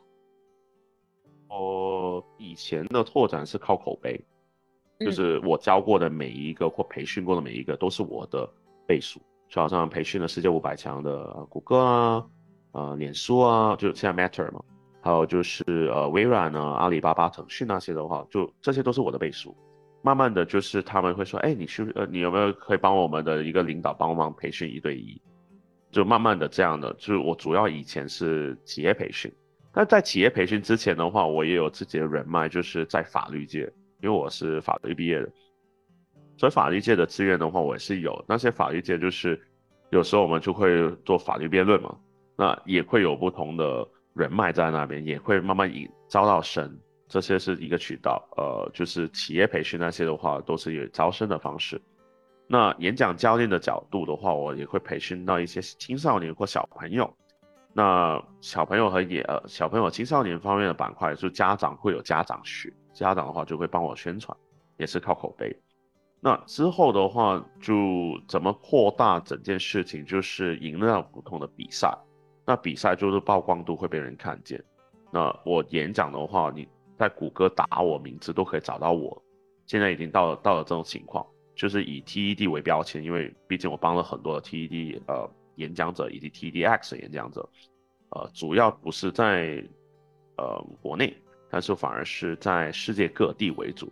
哦，以前的拓展是靠口碑，就是我教过的每一个或培训过的每一个都是我的倍数，就好像培训了世界五百强的谷歌啊、呃脸书啊，就现在 Matter 嘛，还有就是呃微软呢、阿里巴巴、腾讯那些的话，就这些都是我的倍数。慢慢的就是他们会说，哎，你是呃你有没有可以帮我们的一个领导帮忙培训一对一？就慢慢的这样的，就是我主要以前是企业培训，那在企业培训之前的话，我也有自己的人脉，就是在法律界，因为我是法律毕业的，所以法律界的资源的话，我也是有。那些法律界就是有时候我们就会做法律辩论嘛，那也会有不同的人脉在那边，也会慢慢引招到生，这些是一个渠道。呃，就是企业培训那些的话，都是有招生的方式。那演讲教练的角度的话，我也会培训到一些青少年或小朋友。那小朋友和也呃小朋友青少年方面的板块，就家长会有家长学，家长的话就会帮我宣传，也是靠口碑。那之后的话，就怎么扩大整件事情，就是赢了不同的比赛。那比赛就是曝光度会被人看见。那我演讲的话，你在谷歌打我名字都可以找到我。现在已经到了到了这种情况。就是以 TED 为标签，因为毕竟我帮了很多的 TED 呃演讲者以及 TEDx 演讲者，呃，主要不是在呃国内，但是反而是在世界各地为主。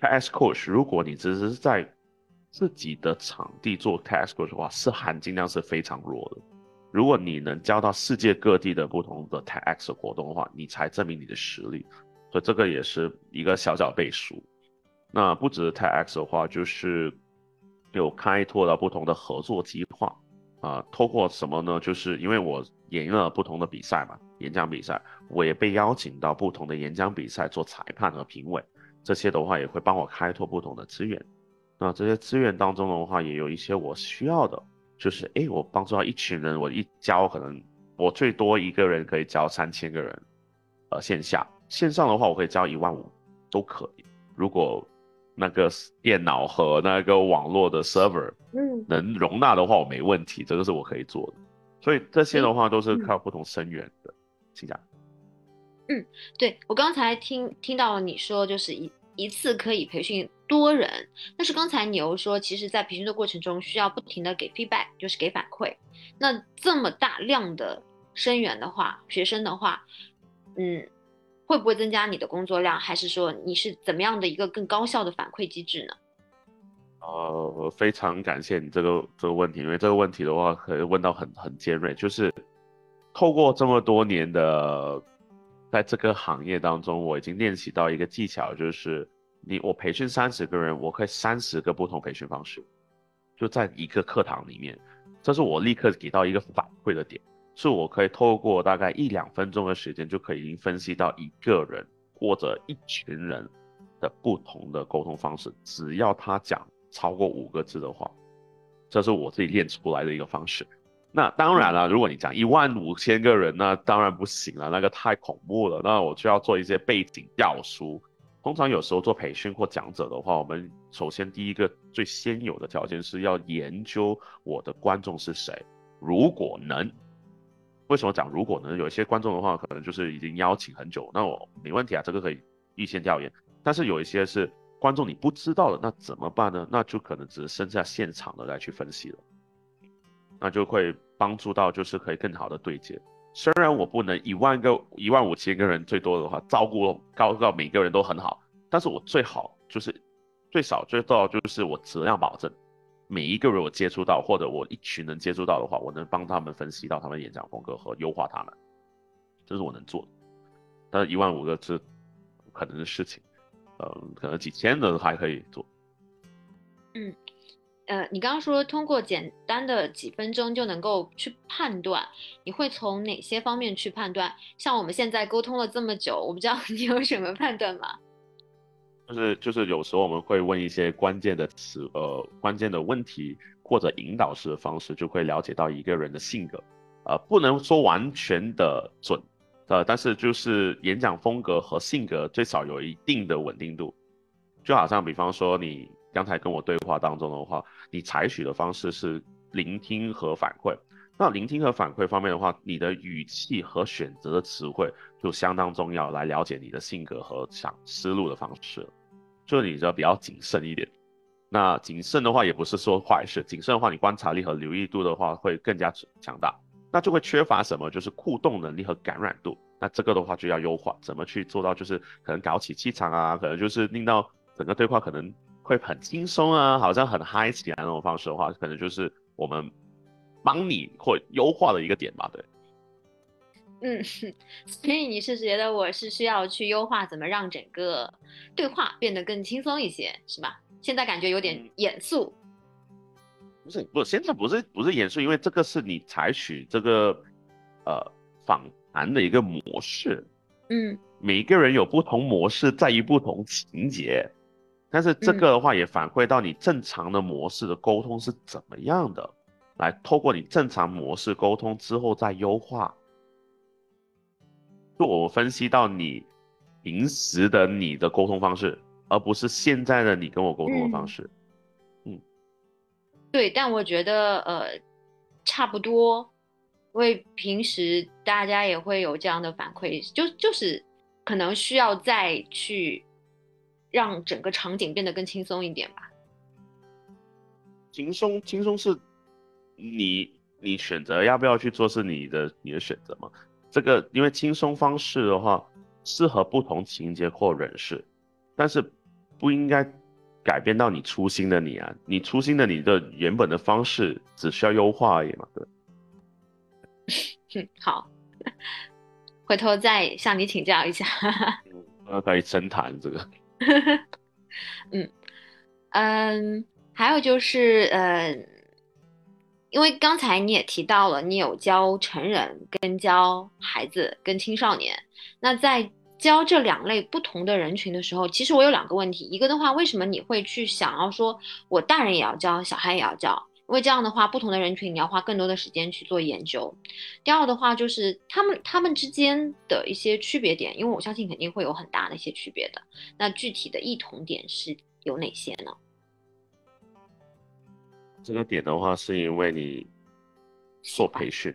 TEDx coach，如果你只是在自己的场地做 TEDx coach 的话，是含金量是非常弱的。如果你能教到世界各地的不同的 TEDx 活动的话，你才证明你的实力。所以这个也是一个小小背书。那不止 TEDx 的话，就是有开拓了不同的合作计划啊。透过什么呢？就是因为我演绎了不同的比赛嘛，演讲比赛，我也被邀请到不同的演讲比赛做裁判和评委。这些的话也会帮我开拓不同的资源。那这些资源当中的话，也有一些我需要的，就是诶，我帮助到一群人，我一教可能我最多一个人可以教三千个人，呃，线下线上的话，我可以教一万五都可以。如果那个电脑和那个网络的 server，嗯，能容纳的话，我没问题，这个是我可以做的。所以这些的话都是靠不同生源的，请讲。嗯，对我刚才听听到了你说，就是一一次可以培训多人，但是刚才你又说，其实，在培训的过程中需要不停的给 feedback，就是给反馈。那这么大量的生源的话，学生的话，嗯，会不会增加你的工作量？还是说你是怎么样的一个更高效的反馈机制呢？呃，非常感谢你这个这个问题，因为这个问题的话，可以问到很很尖锐，就是透过这么多年的在这个行业当中，我已经练习到一个技巧，就是你我培训三十个人，我可以三十个不同培训方式，就在一个课堂里面，这是我立刻给到一个反馈的点，是我可以透过大概一两分钟的时间，就可以已经分析到一个人或者一群人的不同的沟通方式，只要他讲。超过五个字的话，这是我自己练出来的一个方式。那当然了，如果你讲一万五千个人，那当然不行了，那个太恐怖了。那我就要做一些背景教书。通常有时候做培训或讲者的话，我们首先第一个最先有的条件是要研究我的观众是谁。如果能，为什么讲如果呢？有一些观众的话，可能就是已经邀请很久，那我没问题啊，这个可以预先调研。但是有一些是。观众你不知道的那怎么办呢？那就可能只剩下现场的来去分析了，那就会帮助到就是可以更好的对接。虽然我不能一万个一万五千个人最多的话照顾高到每个人都很好，但是我最好就是最少最到就是我质量保证，每一个人我接触到或者我一群人接触到的话，我能帮他们分析到他们演讲风格和优化他们，这是我能做的。但是一万五个是可能的事情。嗯，可能几千的还可以做。嗯，呃，你刚刚说通过简单的几分钟就能够去判断，你会从哪些方面去判断？像我们现在沟通了这么久，我不知道你有什么判断吗？就是就是有时候我们会问一些关键的词，呃，关键的问题或者引导式的方式，就会了解到一个人的性格，呃，不能说完全的准。呃，但是就是演讲风格和性格最少有一定的稳定度，就好像比方说你刚才跟我对话当中的话，你采取的方式是聆听和反馈。那聆听和反馈方面的话，你的语气和选择的词汇就相当重要，来了解你的性格和想思路的方式。就是你要比较谨慎一点。那谨慎的话也不是说坏事，谨慎的话你观察力和留意度的话会更加强大。那就会缺乏什么？就是互动能力和感染度。那这个的话就要优化，怎么去做到？就是可能搞起气场啊，可能就是令到整个对话可能会很轻松啊，好像很嗨起来那种方式的话，可能就是我们帮你或优化的一个点吧。对，嗯，[laughs] 所以你是觉得我是需要去优化，怎么让整个对话变得更轻松一些，是吧？现在感觉有点严肃。不是不，现在不是不是严肃，因为这个是你采取这个呃访谈的一个模式，嗯，每个人有不同模式，在于不同情节，但是这个的话也反馈到你正常的模式的沟通是怎么样的，来透过你正常模式沟通之后再优化，就我分析到你平时的你的沟通方式，而不是现在的你跟我沟通的方式。嗯对，但我觉得呃差不多，因为平时大家也会有这样的反馈，就就是可能需要再去让整个场景变得更轻松一点吧。轻松轻松是你你选择要不要去做是你的你的选择嘛？这个因为轻松方式的话适合不同情节或人士，但是不应该。改变到你初心的你啊，你初心的你的原本的方式只需要优化而已嘛，对。[laughs] 好，[laughs] 回头再向你请教一下。嗯，可以深谈这个。[laughs] 嗯嗯，还有就是呃，因为刚才你也提到了，你有教成人跟教孩子跟青少年，那在教这两类不同的人群的时候，其实我有两个问题。一个的话，为什么你会去想要说，我大人也要教，小孩也要教？因为这样的话，不同的人群你要花更多的时间去做研究。第二的话，就是他们他们之间的一些区别点，因为我相信肯定会有很大的一些区别的。那具体的异同点是有哪些呢？这个点的话，是因为你做培训，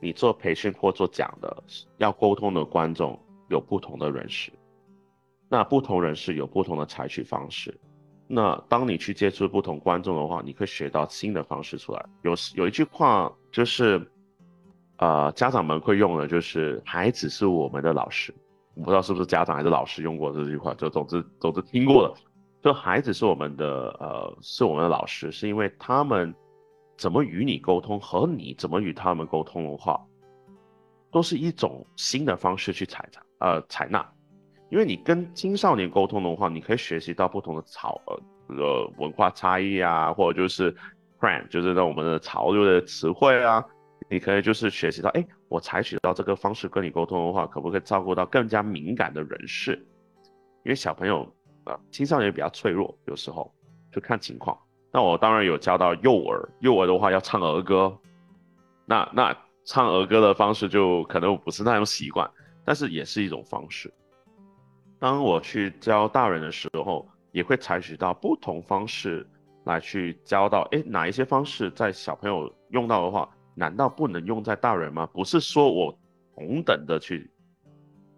你做培训或做讲的，要沟通的观众。有不同的人士，那不同人士有不同的采取方式。那当你去接触不同观众的话，你可以学到新的方式出来。有有一句话就是，呃，家长们会用的，就是孩子是我们的老师。我不知道是不是家长还是老师用过这句话，就总之总之听过了。就孩子是我们的，呃，是我们的老师，是因为他们怎么与你沟通和你怎么与他们沟通的话，都是一种新的方式去采纳。呃，采纳，因为你跟青少年沟通的话，你可以学习到不同的潮呃文化差异啊，或者就是 trend，就是那我们的潮流的词汇啊，你可以就是学习到，哎，我采取到这个方式跟你沟通的话，可不可以照顾到更加敏感的人士？因为小朋友啊，青少年比较脆弱，有时候就看情况。那我当然有教到幼儿，幼儿的话要唱儿歌，那那唱儿歌的方式就可能我不是那种习惯。但是也是一种方式。当我去教大人的时候，也会采取到不同方式来去教到。哎，哪一些方式在小朋友用到的话，难道不能用在大人吗？不是说我同等的去，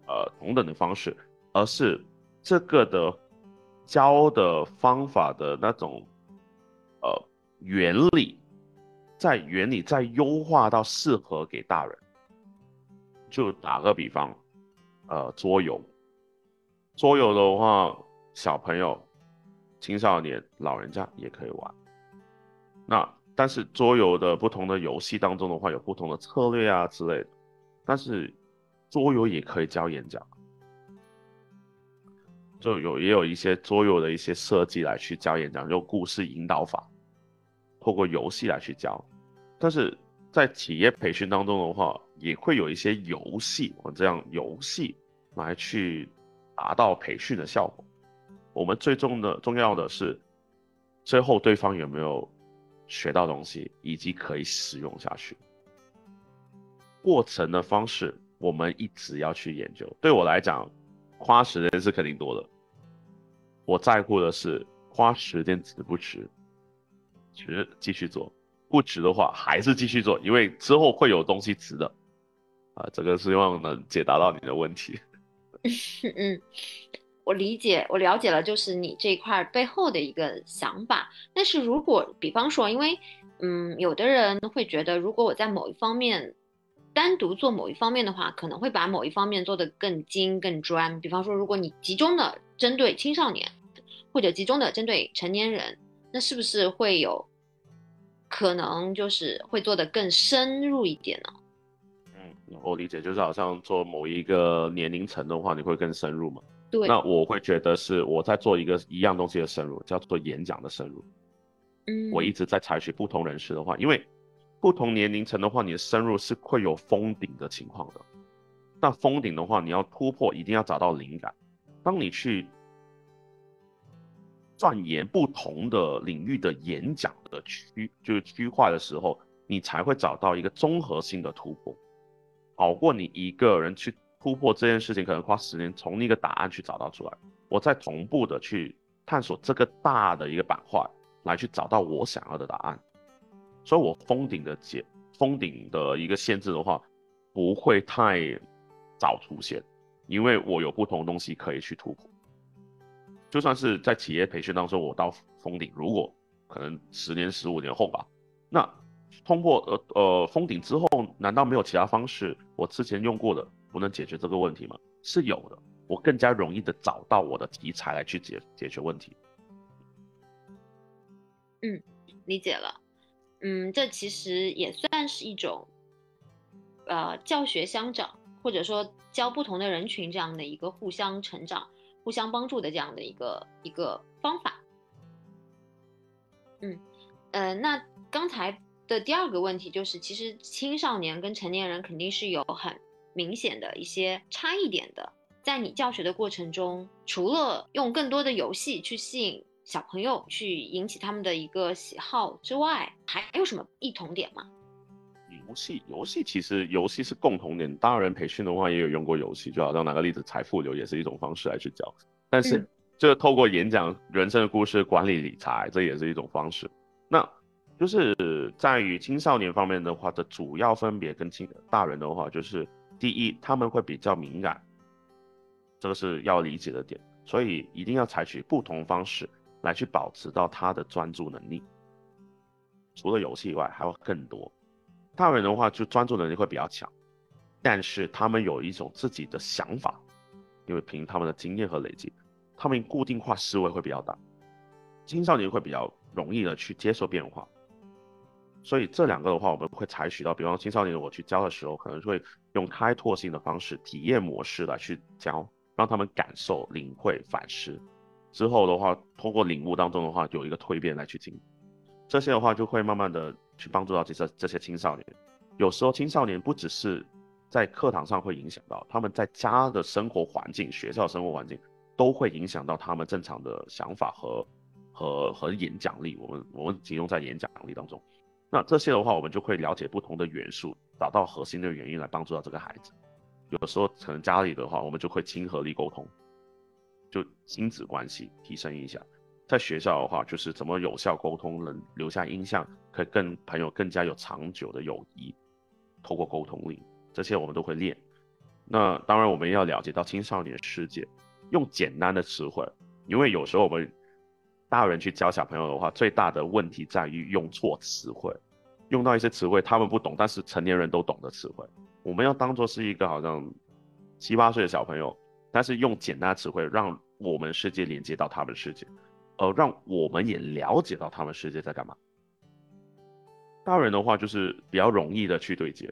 呃，同等的方式，而是这个的教的方法的那种，呃，原理，在原理再优化到适合给大人。就打个比方，呃，桌游，桌游的话，小朋友、青少年、老人家也可以玩。那但是桌游的不同的游戏当中的话，有不同的策略啊之类的。但是桌游也可以教演讲，就有也有一些桌游的一些设计来去教演讲，用故事引导法，透过游戏来去教。但是在企业培训当中的话，也会有一些游戏，我这样游戏来去达到培训的效果。我们最重的重要的是，最后对方有没有学到东西，以及可以使用下去。过程的方式，我们一直要去研究。对我来讲，花时间是肯定多的。我在乎的是花时间值不值，值继续做，不值的话还是继续做，因为之后会有东西值的。啊，这个希望能解答到你的问题。[laughs] 嗯，我理解，我了解了，就是你这一块背后的一个想法。但是如果比方说，因为嗯，有的人会觉得，如果我在某一方面单独做某一方面的话，可能会把某一方面做得更精、更专。比方说，如果你集中的针对青少年，或者集中的针对成年人，那是不是会有可能就是会做的更深入一点呢？嗯我理解，就是好像做某一个年龄层的话，你会更深入嘛？对。那我会觉得是我在做一个一样东西的深入，叫做演讲的深入。嗯。我一直在采取不同人士的话，因为不同年龄层的话，你的深入是会有封顶的情况的。那封顶的话，你要突破，一定要找到灵感。当你去钻研不同的领域的演讲的区，就是区块的时候，你才会找到一个综合性的突破。好过你一个人去突破这件事情，可能花十年从那个答案去找到出来。我在同步的去探索这个大的一个板块，来去找到我想要的答案。所以，我封顶的解封顶的一个限制的话，不会太早出现，因为我有不同的东西可以去突破。就算是在企业培训当中，我到封顶，如果可能十年、十五年后吧，那。通过呃呃封顶之后，难道没有其他方式？我之前用过的不能解决这个问题吗？是有的，我更加容易的找到我的题材来去解解决问题。嗯，理解了。嗯，这其实也算是一种，呃，教学相长，或者说教不同的人群这样的一个互相成长、互相帮助的这样的一个一个方法。嗯，呃，那刚才。的第二个问题就是，其实青少年跟成年人肯定是有很明显的一些差异点的。在你教学的过程中，除了用更多的游戏去吸引小朋友，去引起他们的一个喜好之外，还有什么异同点吗？游戏，游戏其实游戏是共同点。大人培训的话也有用过游戏，就好像拿个例子，财富流也是一种方式来去教。但是，这透过演讲人生的故事、管理理财，这也是一种方式。那就是在于青少年方面的话的主要分别跟青大人的话，就是第一，他们会比较敏感，这个是要理解的点，所以一定要采取不同方式来去保持到他的专注能力。除了游戏以外，还有更多。大人的话就专注能力会比较强，但是他们有一种自己的想法，因为凭他们的经验和累积，他们固定化思维会比较大。青少年会比较容易的去接受变化，所以这两个的话，我们会采取到，比方青少年我去教的时候，可能会用开拓性的方式、体验模式来去教，让他们感受、领会、反思。之后的话，通过领悟当中的话，有一个蜕变来去经，这些的话就会慢慢的。去帮助到这些这些青少年，有时候青少年不只是在课堂上会影响到，他们在家的生活环境、学校生活环境都会影响到他们正常的想法和和和演讲力。我们我们集中在演讲力当中，那这些的话，我们就会了解不同的元素，找到核心的原因来帮助到这个孩子。有时候可能家里的话，我们就会亲和力沟通，就亲子关系提升一下。在学校的话，就是怎么有效沟通，能留下印象，可以跟朋友更加有长久的友谊。透过沟通力，这些我们都会练。那当然，我们要了解到青少年世界，用简单的词汇，因为有时候我们大人去教小朋友的话，最大的问题在于用错词汇，用到一些词汇他们不懂，但是成年人都懂的词汇。我们要当做是一个好像七八岁的小朋友，但是用简单词汇，让我们世界连接到他们世界。呃，让我们也了解到他们世界在干嘛。大人的话就是比较容易的去对接，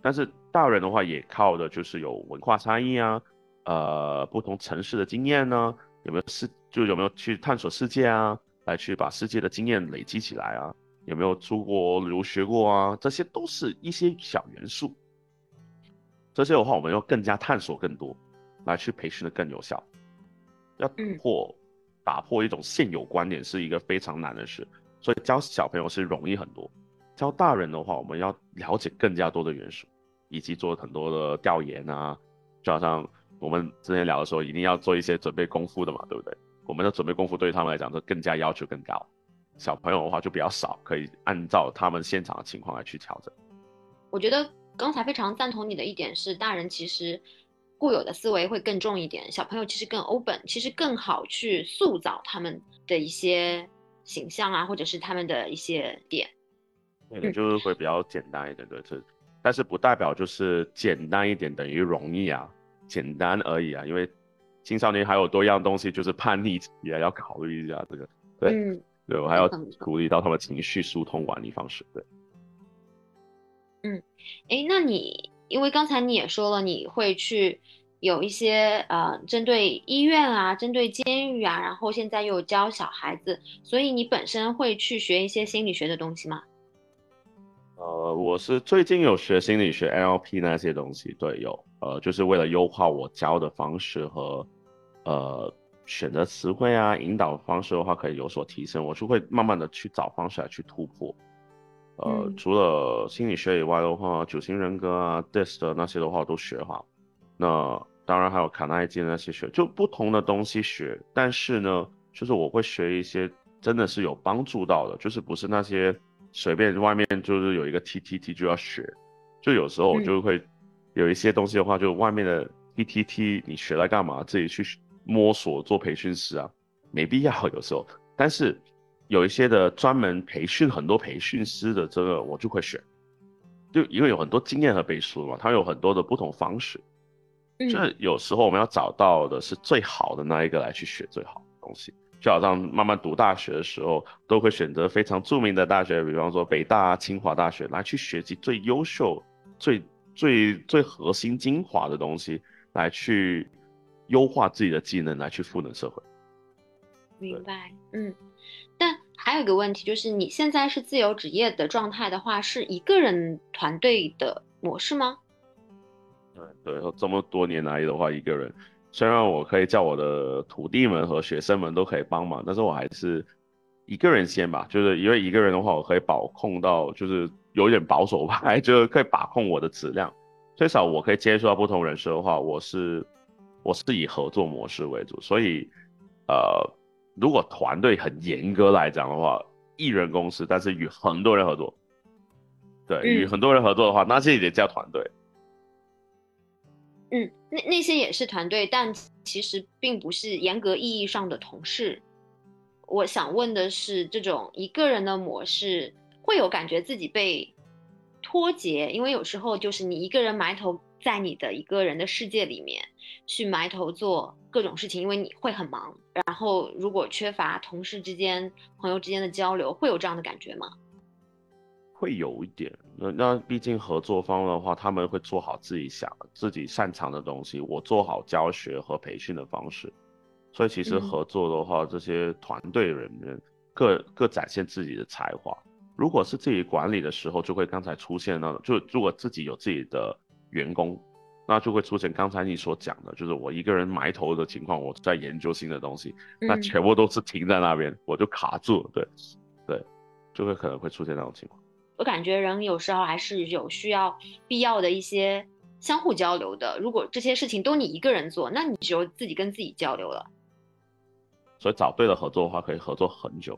但是大人的话也靠的就是有文化差异啊，呃，不同城市的经验呢，有没有世就有没有去探索世界啊，来去把世界的经验累积起来啊，有没有出国留学过啊，这些都是一些小元素。这些的话，我们要更加探索更多，来去培训的更有效，要破。打破一种现有观点是一个非常难的事，所以教小朋友是容易很多。教大人的话，我们要了解更加多的元素，以及做很多的调研啊，就好像我们之前聊的时候，一定要做一些准备功夫的嘛，对不对？我们的准备功夫对于他们来讲就更加要求更高。小朋友的话就比较少，可以按照他们现场的情况来去调整。我觉得刚才非常赞同你的一点是，大人其实。固有的思维会更重一点，小朋友其实更 open，其实更好去塑造他们的一些形象啊，或者是他们的一些点。对，就是会比较简单一点，对，这但是不代表就是简单一点等于容易啊，简单而已啊，因为青少年还有多样东西，就是叛逆也要考虑一下这个。对，对我还要鼓励到他们情绪疏通管理方式。对，嗯，哎，那你？因为刚才你也说了，你会去有一些呃，针对医院啊，针对监狱啊，然后现在又教小孩子，所以你本身会去学一些心理学的东西吗？呃，我是最近有学心理学 NLP 那些东西，对，有，呃，就是为了优化我教的方式和呃选择词汇啊，引导方式的话可以有所提升，我是会慢慢的去找方式来去突破。呃，除了心理学以外的话，九型人格啊、DISC 的那些的话我都学哈。那当然还有卡耐基那些学，就不同的东西学。但是呢，就是我会学一些真的是有帮助到的，就是不是那些随便外面就是有一个 TTT 就要学。就有时候我就会有一些东西的话，就外面的 TTT 你学来干嘛？自己去摸索做培训师啊，没必要 [laughs] 有时候。但是。有一些的专门培训很多培训师的这个我就会选，就因为有很多经验和背书嘛，它有很多的不同方式，就是有时候我们要找到的是最好的那一个来去学最好的东西，就好像慢慢读大学的时候都会选择非常著名的大学，比方说北大、清华大学来去学习最优秀、最最最核心精华的东西，来去优化自己的技能，来去赋能社会。明白，嗯。还有一个问题，就是你现在是自由职业的状态的话，是一个人团队的模式吗？对对，这么多年来的话，一个人，虽然我可以叫我的徒弟们和学生们都可以帮忙，但是我还是一个人先吧，就是因为一个人的话，我可以把控到，就是有点保守吧，[laughs] 就是可以把控我的质量。最少我可以接触到不同人士的话，我是我是以合作模式为主，所以呃，如果团队很严格来讲的话，一人公司，但是与很多人合作，对，与很多人合作的话，那些也叫团队。嗯，那那些也是团队，但其实并不是严格意义上的同事。我想问的是，这种一个人的模式会有感觉自己被脱节，因为有时候就是你一个人埋头在你的一个人的世界里面去埋头做各种事情，因为你会很忙。然后如果缺乏同事之间、朋友之间的交流，会有这样的感觉吗？会有一点，那那毕竟合作方的话，他们会做好自己想自己擅长的东西，我做好教学和培训的方式，所以其实合作的话，这些团队人员各各展现自己的才华。如果是自己管理的时候，就会刚才出现那种，就如果自己有自己的员工，那就会出现刚才你所讲的，就是我一个人埋头的情况，我在研究新的东西，那全部都是停在那边，我就卡住了，对对，就会可能会出现那种情况。我感觉人有时候还是有需要必要的一些相互交流的。如果这些事情都你一个人做，那你只有自己跟自己交流了。所以找对了合作的话，可以合作很久；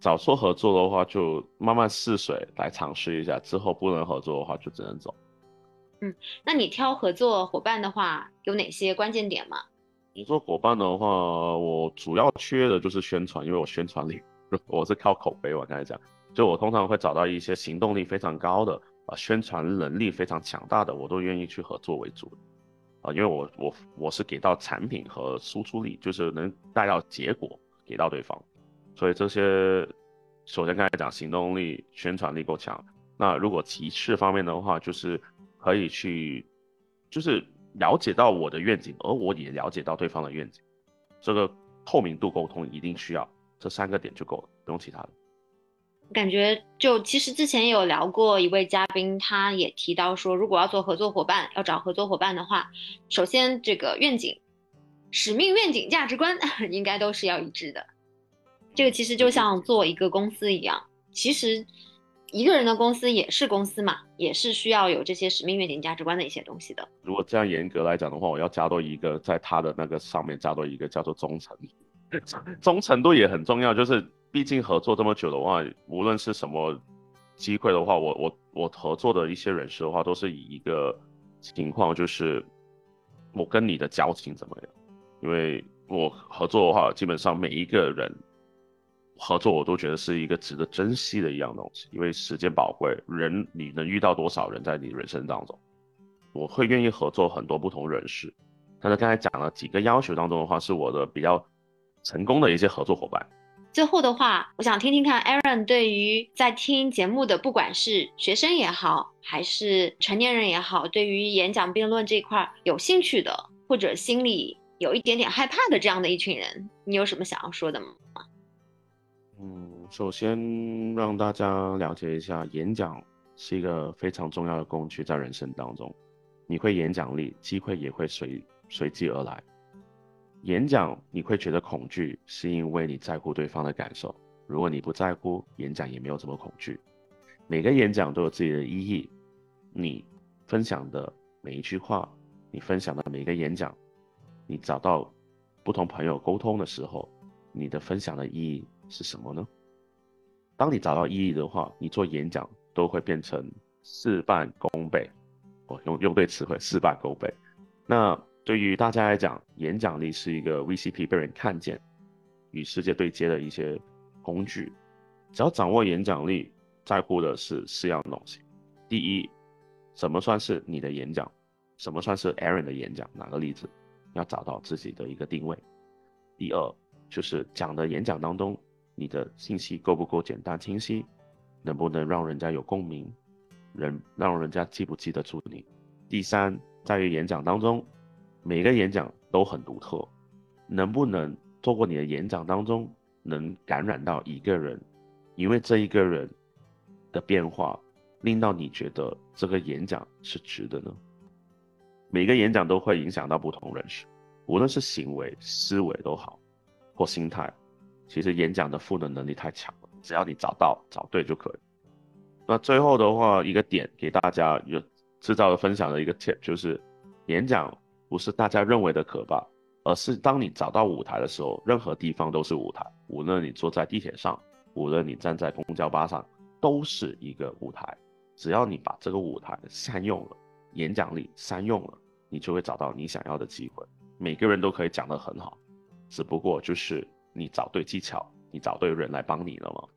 找错合作的话，就慢慢试水来尝试一下。之后不能合作的话，就只能走。嗯，那你挑合作伙伴的话，有哪些关键点吗？你做伙伴的话，我主要缺的就是宣传，因为我宣传力，我是靠口碑。我刚才讲。就我通常会找到一些行动力非常高的啊，宣传能力非常强大的，我都愿意去合作为主啊，因为我我我是给到产品和输出力，就是能带到结果给到对方，所以这些首先刚才讲行动力、宣传力够强，那如果其次方面的话，就是可以去就是了解到我的愿景，而我也了解到对方的愿景，这个透明度沟通一定需要这三个点就够了，不用其他的。感觉就其实之前有聊过一位嘉宾，他也提到说，如果要做合作伙伴，要找合作伙伴的话，首先这个愿景、使命、愿景、价值观 [laughs] 应该都是要一致的。这个其实就像做一个公司一样，其实一个人的公司也是公司嘛，也是需要有这些使命、愿景、价值观的一些东西的。如果这样严格来讲的话，我要加多一个，在他的那个上面加多一个叫做忠诚，[laughs] 忠诚度也很重要，就是。毕竟合作这么久的话，无论是什么机会的话，我我我合作的一些人士的话，都是以一个情况，就是我跟你的交情怎么样？因为我合作的话，基本上每一个人合作，我都觉得是一个值得珍惜的一样东西。因为时间宝贵，人你能遇到多少人在你人生当中？我会愿意合作很多不同人士。但是刚才讲了几个要求当中的话，是我的比较成功的一些合作伙伴。最后的话，我想听听看，Aaron 对于在听节目的，不管是学生也好，还是成年人也好，对于演讲辩论这块有兴趣的，或者心里有一点点害怕的这样的一群人，你有什么想要说的吗？嗯，首先让大家了解一下，演讲是一个非常重要的工具，在人生当中，你会演讲力，机会也会随随即而来。演讲你会觉得恐惧，是因为你在乎对方的感受。如果你不在乎，演讲也没有这么恐惧。每个演讲都有自己的意义。你分享的每一句话，你分享的每一个演讲，你找到不同朋友沟通的时候，你的分享的意义是什么呢？当你找到意义的话，你做演讲都会变成事半功倍。我用用对词汇，事半功倍。那。对于大家来讲，演讲力是一个 VCP 被人看见、与世界对接的一些工具。只要掌握演讲力，在乎的是四样东西：第一，什么算是你的演讲？什么算是 Aaron 的演讲？哪个例子？要找到自己的一个定位。第二，就是讲的演讲当中，你的信息够不够简单清晰？能不能让人家有共鸣？人让人家记不记得住你？第三，在于演讲当中。每个演讲都很独特，能不能透过你的演讲当中能感染到一个人，因为这一个人的变化，令到你觉得这个演讲是值的呢？每个演讲都会影响到不同人士，无论是行为、思维都好，或心态，其实演讲的赋能能力太强了，只要你找到、找对就可以。那最后的话，一个点给大家有制造的分享的一个 tip 就是，演讲不是大家认为的可怕，而是当你找到舞台的时候，任何地方都是舞台，无论你坐在地铁上，无论你站在公交巴上，都是一个舞台。只要你把这个舞台善用了，演讲力善用了，你就会找到你想要的机会。每个人都可以讲得很好，只不过就是你找对技巧，你找对人来帮你了嘛。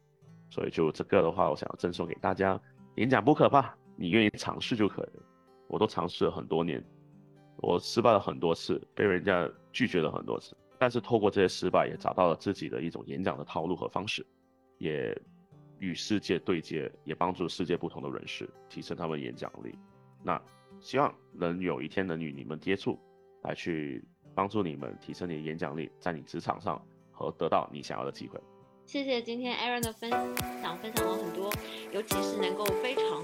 所以就这个的话，我想要赠送给大家：演讲不可怕，你愿意尝试就可以。我都尝试了很多年，我失败了很多次，被人家拒绝了很多次，但是透过这些失败，也找到了自己的一种演讲的套路和方式，也与世界对接，也帮助世界不同的人士提升他们演讲力。那希望能有一天能与你们接触，来去。帮助你们提升你的演讲力，在你职场上和得到你想要的机会。谢谢今天 Aaron 的分享，分享了很多，尤其是能够非常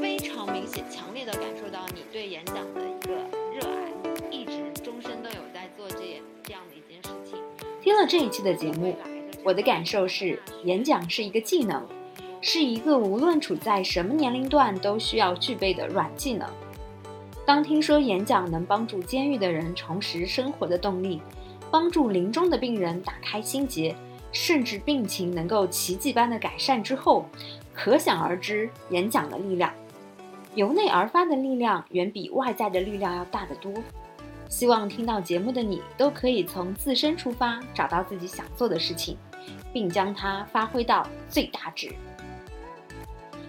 非常明显、强烈的感受到你对演讲的一个热爱，一直终身都有在做这这样的一件事情。听了这一期的节目，我的感受是，演讲是一个技能，是一个无论处在什么年龄段都需要具备的软技能。当听说演讲能帮助监狱的人重拾生活的动力，帮助临终的病人打开心结，甚至病情能够奇迹般的改善之后，可想而知演讲的力量，由内而发的力量远比外在的力量要大得多。希望听到节目的你都可以从自身出发，找到自己想做的事情，并将它发挥到最大值。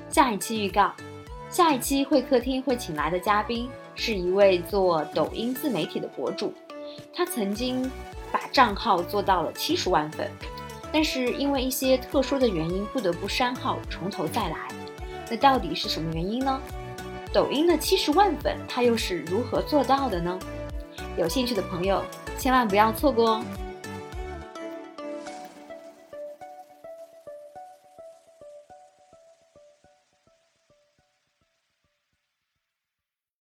下一期预告：下一期会客厅会请来的嘉宾。是一位做抖音自媒体的博主，他曾经把账号做到了七十万粉，但是因为一些特殊的原因不得不删号，从头再来。那到底是什么原因呢？抖音的七十万粉，他又是如何做到的呢？有兴趣的朋友千万不要错过哦！